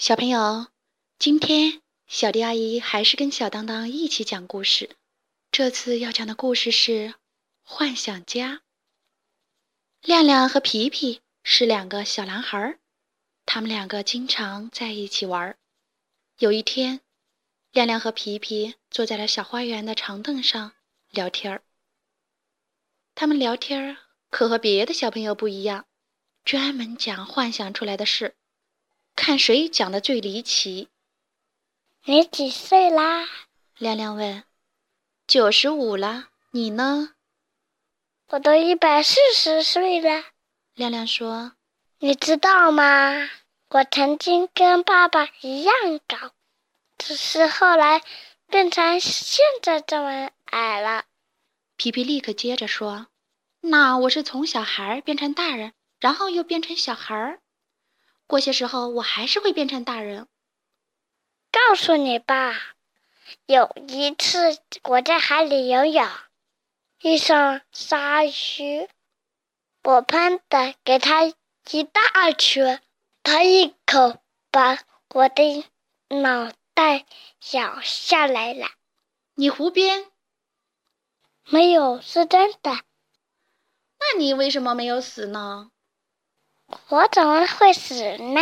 小朋友，今天小迪阿姨还是跟小当当一起讲故事。这次要讲的故事是《幻想家》。亮亮和皮皮是两个小男孩，他们两个经常在一起玩。有一天，亮亮和皮皮坐在了小花园的长凳上聊天儿。他们聊天儿可和别的小朋友不一样，专门讲幻想出来的事。看谁讲的最离奇。你几岁啦？亮亮问。九十五了，你呢？我都一百四十岁了。亮亮说。你知道吗？我曾经跟爸爸一样高，只是后来变成现在这么矮了。皮皮立刻接着说：“那我是从小孩变成大人，然后又变成小孩儿。”过些时候，我还是会变成大人。告诉你吧，有一次我在海里游泳，遇上鲨鱼，我喷的给它一大圈，它一口把我的脑袋咬下来了。你胡编？没有，是真的。那你为什么没有死呢？我怎么会死呢？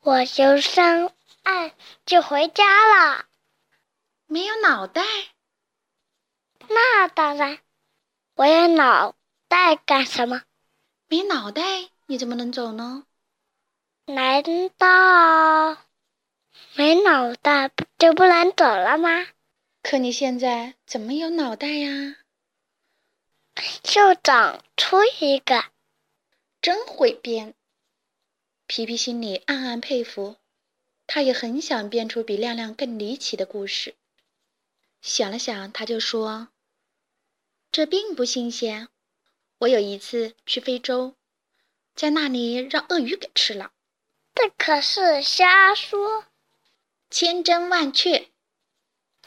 我游上岸就回家了。没有脑袋？那当然。我有脑袋干什么？没脑袋你怎么能走呢？难道没脑袋就不能走了吗？可你现在怎么有脑袋呀？就长出一个。真会编，皮皮心里暗暗佩服，他也很想编出比亮亮更离奇的故事。想了想，他就说：“这并不新鲜，我有一次去非洲，在那里让鳄鱼给吃了。”这可是瞎说，千真万确。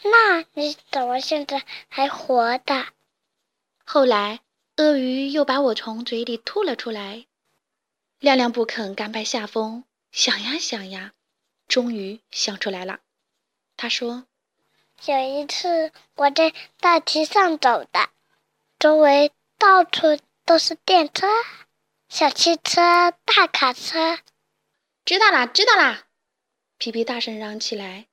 那你怎么现在还活的？后来。鳄鱼又把我从嘴里吐了出来，亮亮不肯甘拜下风，想呀想呀，终于想出来了。他说：“有一次我在大街上走的，周围到处都是电车、小汽车、大卡车。”知道啦，知道啦！皮皮大声嚷起来：“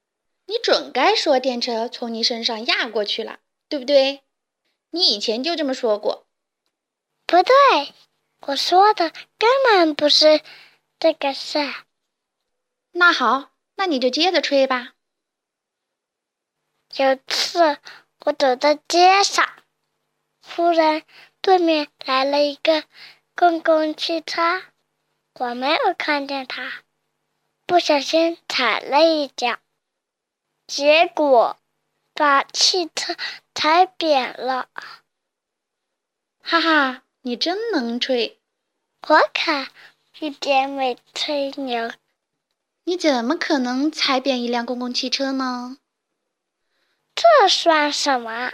你准该说电车从你身上压过去了，对不对？你以前就这么说过。”不对，我说的根本不是这个事。那好，那你就接着吹吧。有次我走在街上，忽然对面来了一个公共汽车，我没有看见他，不小心踩了一脚，结果把汽车踩扁了。哈哈。你真能吹，我可一点没吹牛。你怎么可能踩扁一辆公共汽车呢？这算什么？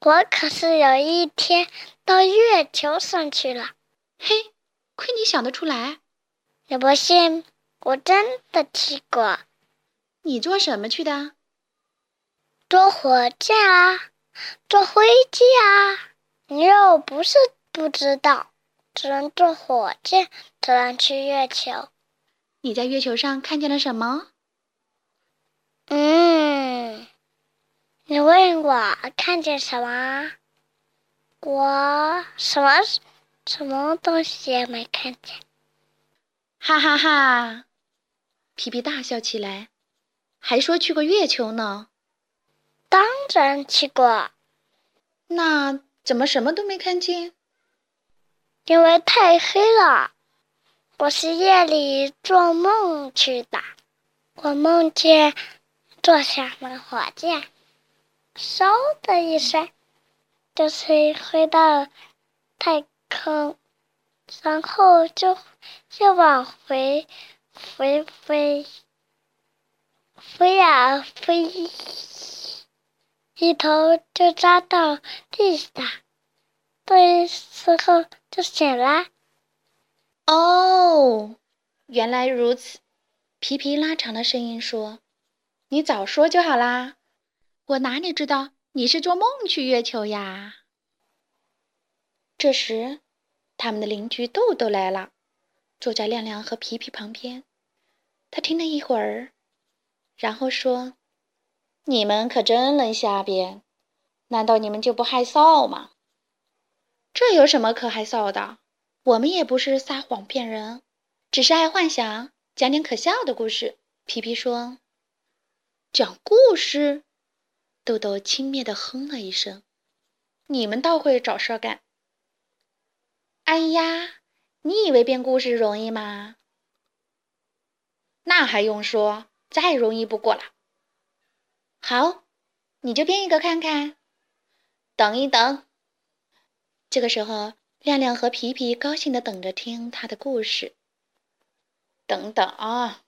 我可是有一天到月球上去了。嘿，亏你想得出来！你不信？我真的去过。你坐什么去的？坐火箭啊，坐飞机啊。你又不是。不知道，只能坐火箭才能去月球。你在月球上看见了什么？嗯，你问我看见什么？我什么什么东西也没看见。哈哈哈！皮皮大笑起来，还说去过月球呢。当然去过。那怎么什么都没看见？因为太黑了，我是夜里做梦去的。我梦见坐上了火箭，嗖的一声就是飞到太空，然后就又往回飞飞飞呀飞，一头就扎到地上。这时候。就醒了。哦，原来如此。皮皮拉长了声音说：“你早说就好啦，我哪里知道你是做梦去月球呀？”这时，他们的邻居豆豆来了，坐在亮亮和皮皮旁边。他听了一会儿，然后说：“你们可真能瞎编，难道你们就不害臊吗？”这有什么可害臊的？我们也不是撒谎骗人，只是爱幻想，讲点可笑的故事。皮皮说：“讲故事。”豆豆轻蔑地哼了一声：“你们倒会找事儿干。”哎呀，你以为编故事容易吗？那还用说，再容易不过了。好，你就编一个看看。等一等。这个时候，亮亮和皮皮高兴地等着听他的故事。等等啊！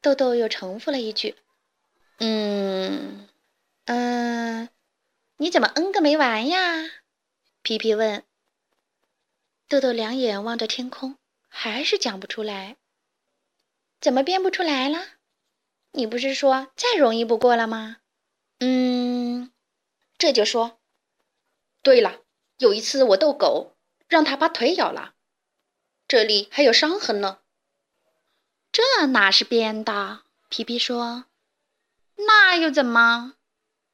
豆豆又重复了一句：“嗯，嗯，你怎么嗯个没完呀？”皮皮问。豆豆两眼望着天空，还是讲不出来。怎么编不出来了？你不是说再容易不过了吗？嗯，这就说对了。有一次我逗狗，让它把腿咬了，这里还有伤痕呢。这哪是编的？皮皮说：“那又怎么？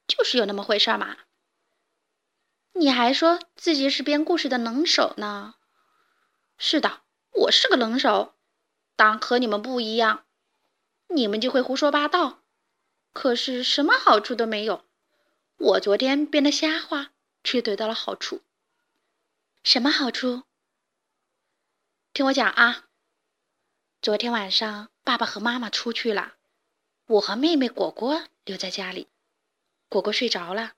就是有那么回事嘛。”你还说自己是编故事的能手呢？是的，我是个能手，但和你们不一样。你们就会胡说八道，可是什么好处都没有。我昨天编的瞎话，却得到了好处。什么好处？听我讲啊！昨天晚上，爸爸和妈妈出去了，我和妹妹果果留在家里。果果睡着了，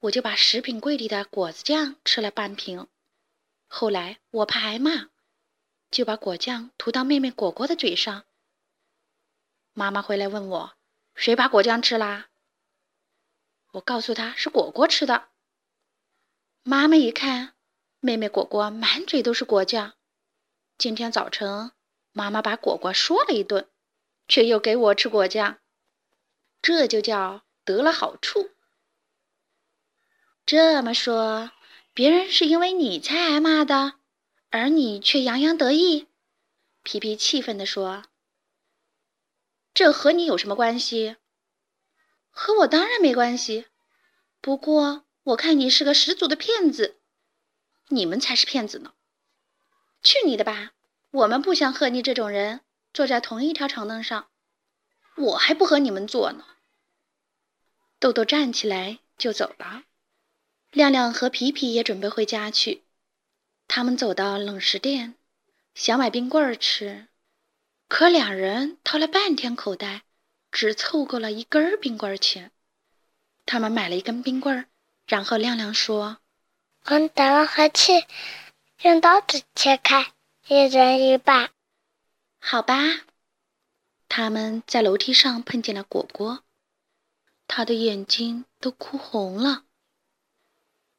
我就把食品柜里的果子酱吃了半瓶。后来我怕挨骂，就把果酱涂到妹妹果果的嘴上。妈妈回来问我，谁把果酱吃啦？我告诉她是果果吃的。妈妈一看。妹妹果果满嘴都是果酱，今天早晨妈妈把果果说了一顿，却又给我吃果酱，这就叫得了好处。这么说，别人是因为你才挨骂的，而你却洋洋得意？皮皮气愤地说：“这和你有什么关系？和我当然没关系。不过我看你是个十足的骗子。”你们才是骗子呢！去你的吧！我们不想和你这种人坐在同一条长凳上，我还不和你们坐呢。豆豆站起来就走了，亮亮和皮皮也准备回家去。他们走到冷食店，想买冰棍儿吃，可两人掏了半天口袋，只凑够了一根冰棍钱。他们买了一根冰棍儿，然后亮亮说。我们打完和气，用刀子切开，一人一半。好吧。他们在楼梯上碰见了果果，他的眼睛都哭红了。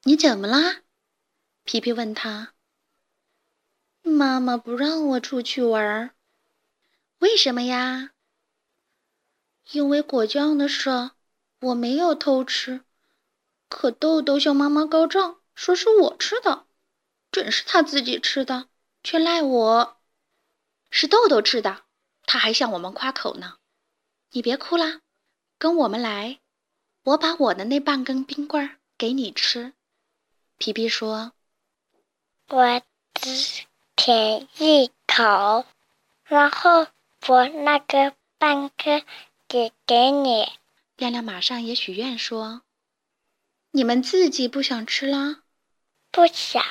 你怎么啦？皮皮问他。妈妈不让我出去玩儿。为什么呀？因为果酱的事，我没有偷吃，可豆豆向妈妈告状。说是我吃的，准是他自己吃的，却赖我。是豆豆吃的，他还向我们夸口呢。你别哭啦，跟我们来，我把我的那半根冰棍儿给你吃。皮皮说：“我只舔一口，然后我那个半根给给你。”亮亮马上也许愿说：“你们自己不想吃啦？”不想，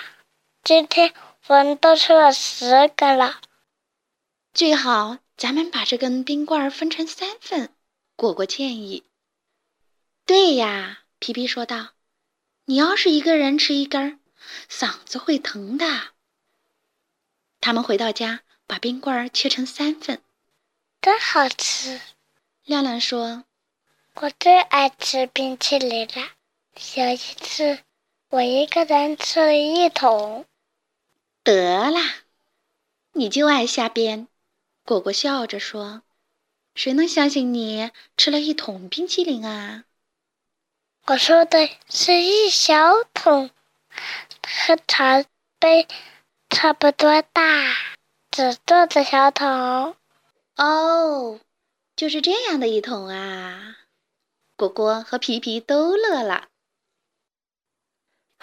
今天我们都吃了十个了。最好咱们把这根冰棍分成三份。果果建议。对呀，皮皮说道：“你要是一个人吃一根，嗓子会疼的。”他们回到家，把冰棍切成三份。真好吃，亮亮说：“我最爱吃冰淇淋了。”有一次。我一个人吃了一桶，得啦，你就爱瞎编，果果笑着说：“谁能相信你吃了一桶冰淇淋啊？”我说的是一小桶，和茶杯差不多大，纸做的小桶。哦，就是这样的一桶啊！果果和皮皮都乐了。